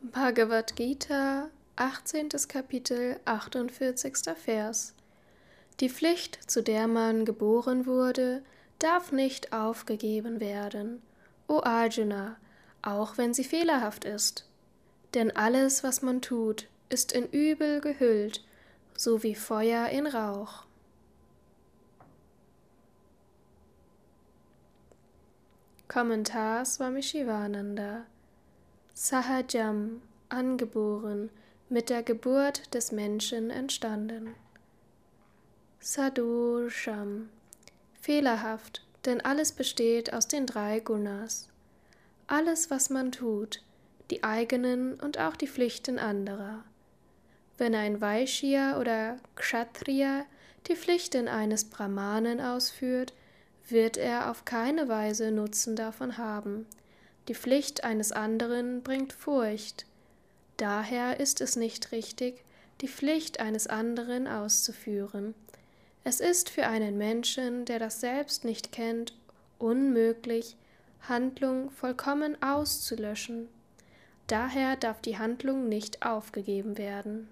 Bhagavad Gita, 18. Kapitel, 48. Vers. Die Pflicht, zu der man geboren wurde, darf nicht aufgegeben werden, o Arjuna, auch wenn sie fehlerhaft ist. Denn alles, was man tut, ist in Übel gehüllt, so wie Feuer in Rauch. Kommentar Swami Shivananda Sahajam, angeboren, mit der Geburt des Menschen entstanden. Sadursham, fehlerhaft, denn alles besteht aus den drei Gunas. Alles, was man tut, die eigenen und auch die Pflichten anderer. Wenn ein Vaishya oder Kshatriya die Pflichten eines Brahmanen ausführt, wird er auf keine Weise Nutzen davon haben, die Pflicht eines anderen bringt Furcht. Daher ist es nicht richtig, die Pflicht eines anderen auszuführen. Es ist für einen Menschen, der das selbst nicht kennt, unmöglich, Handlung vollkommen auszulöschen. Daher darf die Handlung nicht aufgegeben werden.